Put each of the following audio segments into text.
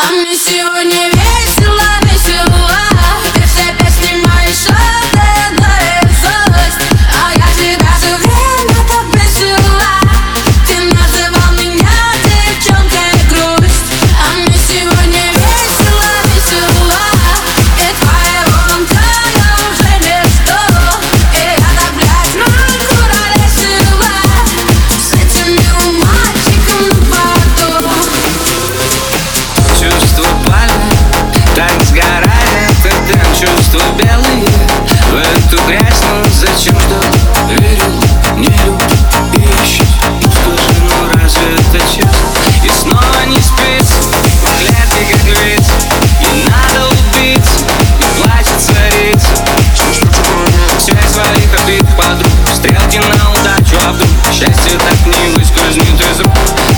А мне сегодня весело, белые В эту грязь, но зачем что Верил, не любит и ищет Ну скажи, ну разве это честно И снова не спится В клетке как вид И надо убиться И плачет царица. Связь своих обид подруг. Стрелки на удачу, а вдруг Счастье так не выскользнет из рук.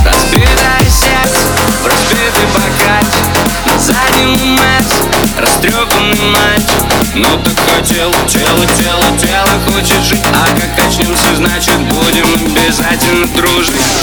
Разбитое сердце, разбитый бокат На заднем Мэс, растрепанный мальчик Ну так хотел, тело, тело, тело хочет жить. А как очнемся, значит будем обязательно дружить